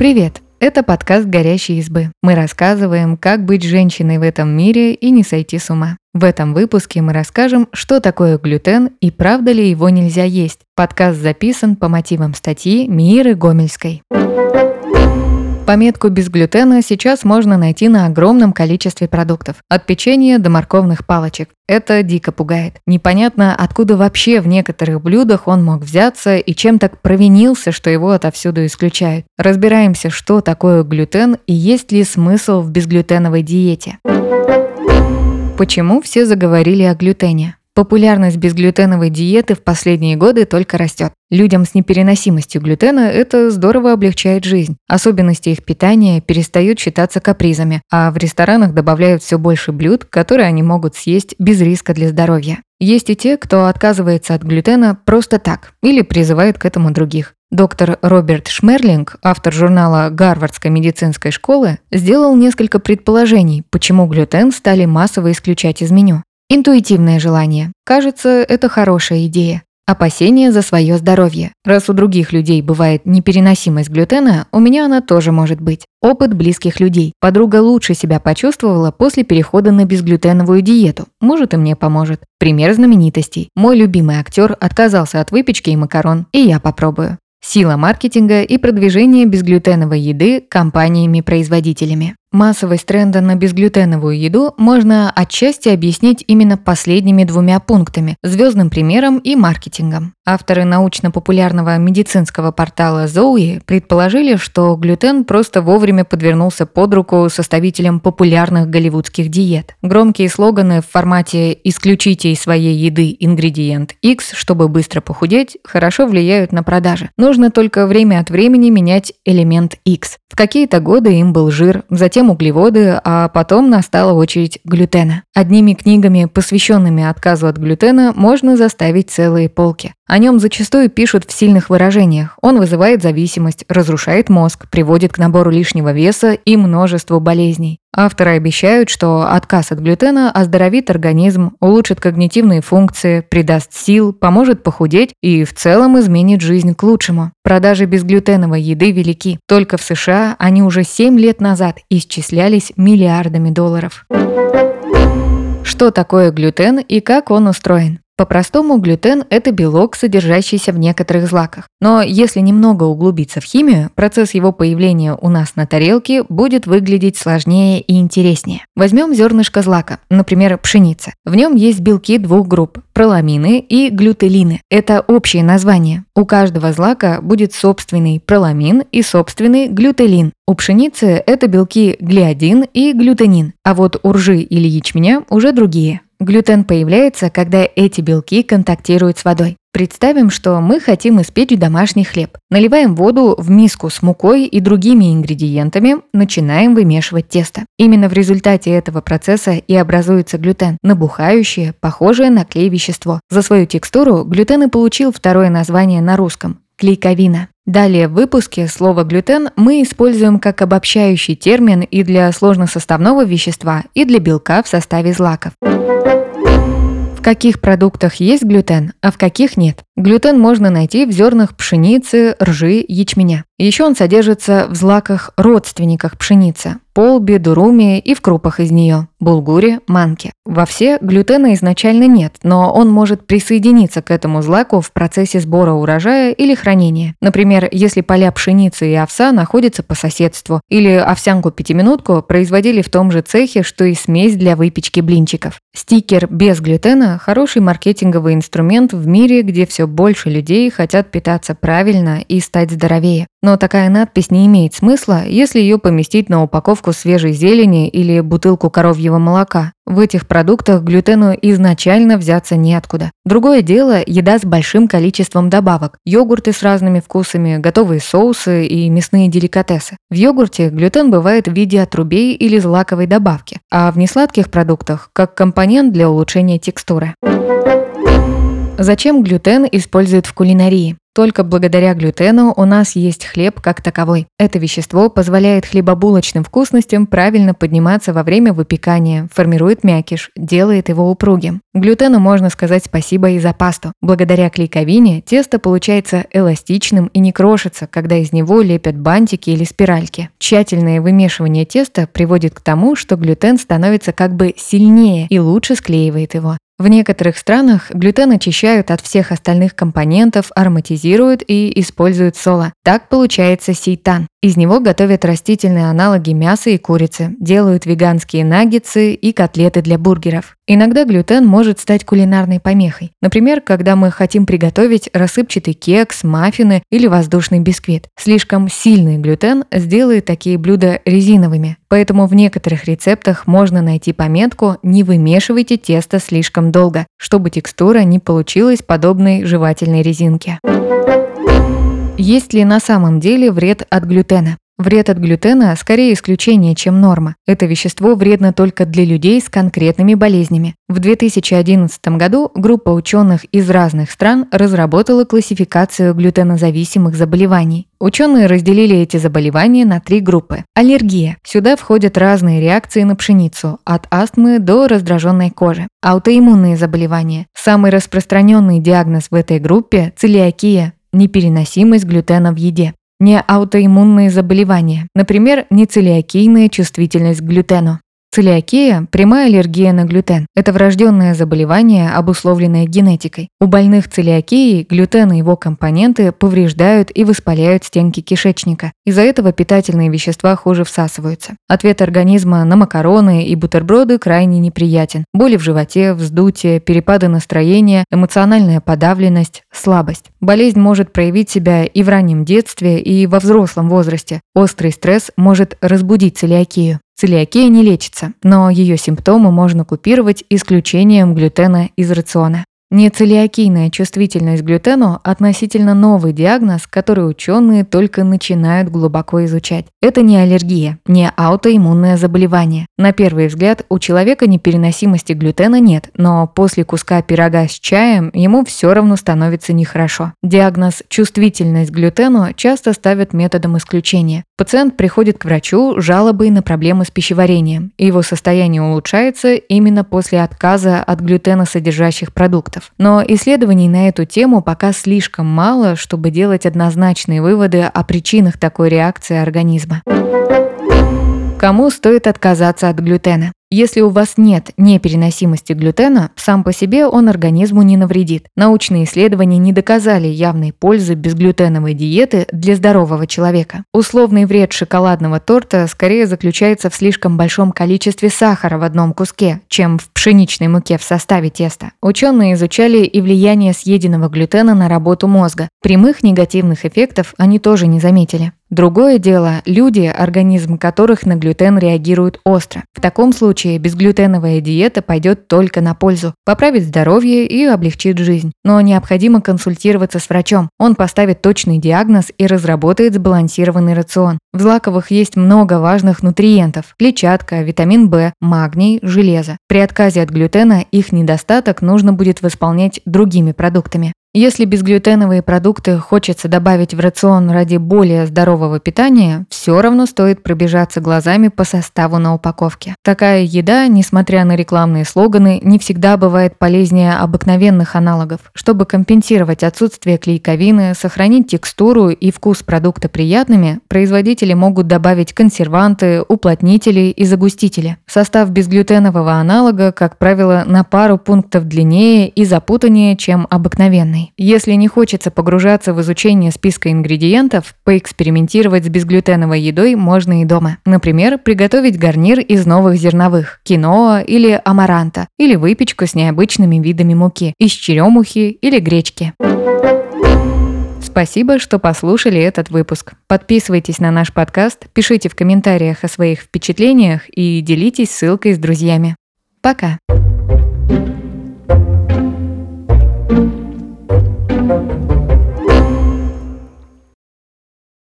Привет! Это подкаст «Горящие избы». Мы рассказываем, как быть женщиной в этом мире и не сойти с ума. В этом выпуске мы расскажем, что такое глютен и правда ли его нельзя есть. Подкаст записан по мотивам статьи Миры Гомельской. Пометку без глютена сейчас можно найти на огромном количестве продуктов. От печенья до морковных палочек. Это дико пугает. Непонятно, откуда вообще в некоторых блюдах он мог взяться и чем так провинился, что его отовсюду исключают. Разбираемся, что такое глютен и есть ли смысл в безглютеновой диете. Почему все заговорили о глютене? Популярность безглютеновой диеты в последние годы только растет. Людям с непереносимостью глютена это здорово облегчает жизнь. Особенности их питания перестают считаться капризами, а в ресторанах добавляют все больше блюд, которые они могут съесть без риска для здоровья. Есть и те, кто отказывается от глютена просто так или призывает к этому других. Доктор Роберт Шмерлинг, автор журнала Гарвардской медицинской школы, сделал несколько предположений, почему глютен стали массово исключать из меню. Интуитивное желание. Кажется, это хорошая идея. Опасение за свое здоровье. Раз у других людей бывает непереносимость глютена, у меня она тоже может быть. Опыт близких людей. Подруга лучше себя почувствовала после перехода на безглютеновую диету. Может и мне поможет. Пример знаменитостей. Мой любимый актер отказался от выпечки и макарон, и я попробую. Сила маркетинга и продвижение безглютеновой еды компаниями-производителями. Массовость тренда на безглютеновую еду можно отчасти объяснить именно последними двумя пунктами – звездным примером и маркетингом. Авторы научно-популярного медицинского портала Zoe предположили, что глютен просто вовремя подвернулся под руку составителям популярных голливудских диет. Громкие слоганы в формате «исключите из своей еды ингредиент X, чтобы быстро похудеть» хорошо влияют на продажи. Нужно только время от времени менять элемент X. В какие-то годы им был жир, затем затем углеводы, а потом настала очередь глютена. Одними книгами, посвященными отказу от глютена, можно заставить целые полки. О нем зачастую пишут в сильных выражениях. Он вызывает зависимость, разрушает мозг, приводит к набору лишнего веса и множеству болезней. Авторы обещают, что отказ от глютена оздоровит организм, улучшит когнитивные функции, придаст сил, поможет похудеть и в целом изменит жизнь к лучшему. Продажи безглютеновой еды велики. Только в США они уже 7 лет назад исчислялись миллиардами долларов. Что такое глютен и как он устроен? По-простому, глютен – это белок, содержащийся в некоторых злаках. Но если немного углубиться в химию, процесс его появления у нас на тарелке будет выглядеть сложнее и интереснее. Возьмем зернышко злака, например, пшеница. В нем есть белки двух групп – проламины и глютелины. Это общее название. У каждого злака будет собственный проламин и собственный глютелин. У пшеницы это белки глиадин и глютенин, а вот у ржи или ячменя уже другие. Глютен появляется, когда эти белки контактируют с водой. Представим, что мы хотим испечь домашний хлеб. Наливаем воду в миску с мукой и другими ингредиентами, начинаем вымешивать тесто. Именно в результате этого процесса и образуется глютен, набухающее, похожее на клей вещество. За свою текстуру глютен и получил второе название на русском – клейковина. Далее в выпуске слово «глютен» мы используем как обобщающий термин и для сложносоставного вещества, и для белка в составе злаков. В каких продуктах есть глютен, а в каких нет? Глютен можно найти в зернах пшеницы, ржи, ячменя. Еще он содержится в злаках родственниках пшеницы – полбе, дуруме и в крупах из нее – булгуре, манке. Во все глютена изначально нет, но он может присоединиться к этому злаку в процессе сбора урожая или хранения. Например, если поля пшеницы и овса находятся по соседству, или овсянку-пятиминутку производили в том же цехе, что и смесь для выпечки блинчиков. Стикер без глютена – хороший маркетинговый инструмент в мире, где все больше людей хотят питаться правильно и стать здоровее. Но такая надпись не имеет смысла, если ее поместить на упаковку свежей зелени или бутылку коровьего молока. В этих продуктах глютену изначально взяться неоткуда. Другое дело – еда с большим количеством добавок. Йогурты с разными вкусами, готовые соусы и мясные деликатесы. В йогурте глютен бывает в виде отрубей или злаковой добавки, а в несладких продуктах – как компонент для улучшения текстуры. Зачем глютен используют в кулинарии? Только благодаря глютену у нас есть хлеб как таковой. Это вещество позволяет хлебобулочным вкусностям правильно подниматься во время выпекания, формирует мякиш, делает его упругим. Глютену можно сказать спасибо и за пасту. Благодаря клейковине тесто получается эластичным и не крошится, когда из него лепят бантики или спиральки. Тщательное вымешивание теста приводит к тому, что глютен становится как бы сильнее и лучше склеивает его. В некоторых странах глютен очищают от всех остальных компонентов, ароматизируют и используют соло. Так получается сейтан. Из него готовят растительные аналоги мяса и курицы, делают веганские наггетсы и котлеты для бургеров. Иногда глютен может стать кулинарной помехой. Например, когда мы хотим приготовить рассыпчатый кекс, маффины или воздушный бисквит. Слишком сильный глютен сделает такие блюда резиновыми. Поэтому в некоторых рецептах можно найти пометку «Не вымешивайте тесто слишком долго», чтобы текстура не получилась подобной жевательной резинке. Есть ли на самом деле вред от глютена? Вред от глютена скорее исключение, чем норма. Это вещество вредно только для людей с конкретными болезнями. В 2011 году группа ученых из разных стран разработала классификацию глютенозависимых заболеваний. Ученые разделили эти заболевания на три группы. Аллергия. Сюда входят разные реакции на пшеницу, от астмы до раздраженной кожи. Аутоиммунные заболевания. Самый распространенный диагноз в этой группе – целиакия, непереносимость глютена в еде, не заболевания, например, нецелиакийная чувствительность к глютену. Целиакия – прямая аллергия на глютен. Это врожденное заболевание, обусловленное генетикой. У больных целиакией глютен и его компоненты повреждают и воспаляют стенки кишечника. Из-за этого питательные вещества хуже всасываются. Ответ организма на макароны и бутерброды крайне неприятен. Боли в животе, вздутие, перепады настроения, эмоциональная подавленность, слабость. Болезнь может проявить себя и в раннем детстве, и во взрослом возрасте. Острый стресс может разбудить целиакию. Целиакия не лечится, но ее симптомы можно купировать исключением глютена из рациона. Нецелиакийная чувствительность к глютену – относительно новый диагноз, который ученые только начинают глубоко изучать. Это не аллергия, не аутоиммунное заболевание. На первый взгляд у человека непереносимости глютена нет, но после куска пирога с чаем ему все равно становится нехорошо. Диагноз «чувствительность к глютену» часто ставят методом исключения. Пациент приходит к врачу жалобой на проблемы с пищеварением, его состояние улучшается именно после отказа от глютеносодержащих продуктов. Но исследований на эту тему пока слишком мало, чтобы делать однозначные выводы о причинах такой реакции организма. Кому стоит отказаться от глютена? Если у вас нет непереносимости глютена, сам по себе он организму не навредит. Научные исследования не доказали явной пользы безглютеновой диеты для здорового человека. Условный вред шоколадного торта скорее заключается в слишком большом количестве сахара в одном куске, чем в пшеничной муке в составе теста. Ученые изучали и влияние съеденного глютена на работу мозга. Прямых негативных эффектов они тоже не заметили. Другое дело – люди, организм которых на глютен реагирует остро. В таком случае безглютеновая диета пойдет только на пользу, поправит здоровье и облегчит жизнь. Но необходимо консультироваться с врачом. Он поставит точный диагноз и разработает сбалансированный рацион. В злаковых есть много важных нутриентов – клетчатка, витамин В, магний, железо. При отказе от глютена их недостаток нужно будет восполнять другими продуктами. Если безглютеновые продукты хочется добавить в рацион ради более здорового питания, все равно стоит пробежаться глазами по составу на упаковке. Такая еда, несмотря на рекламные слоганы, не всегда бывает полезнее обыкновенных аналогов. Чтобы компенсировать отсутствие клейковины, сохранить текстуру и вкус продукта приятными, производители могут добавить консерванты, уплотнители и загустители. Состав безглютенового аналога, как правило, на пару пунктов длиннее и запутаннее, чем обыкновенный вкусной. Если не хочется погружаться в изучение списка ингредиентов, поэкспериментировать с безглютеновой едой можно и дома. Например, приготовить гарнир из новых зерновых – киноа или амаранта, или выпечку с необычными видами муки – из черемухи или гречки. Спасибо, что послушали этот выпуск. Подписывайтесь на наш подкаст, пишите в комментариях о своих впечатлениях и делитесь ссылкой с друзьями. Пока! Thank you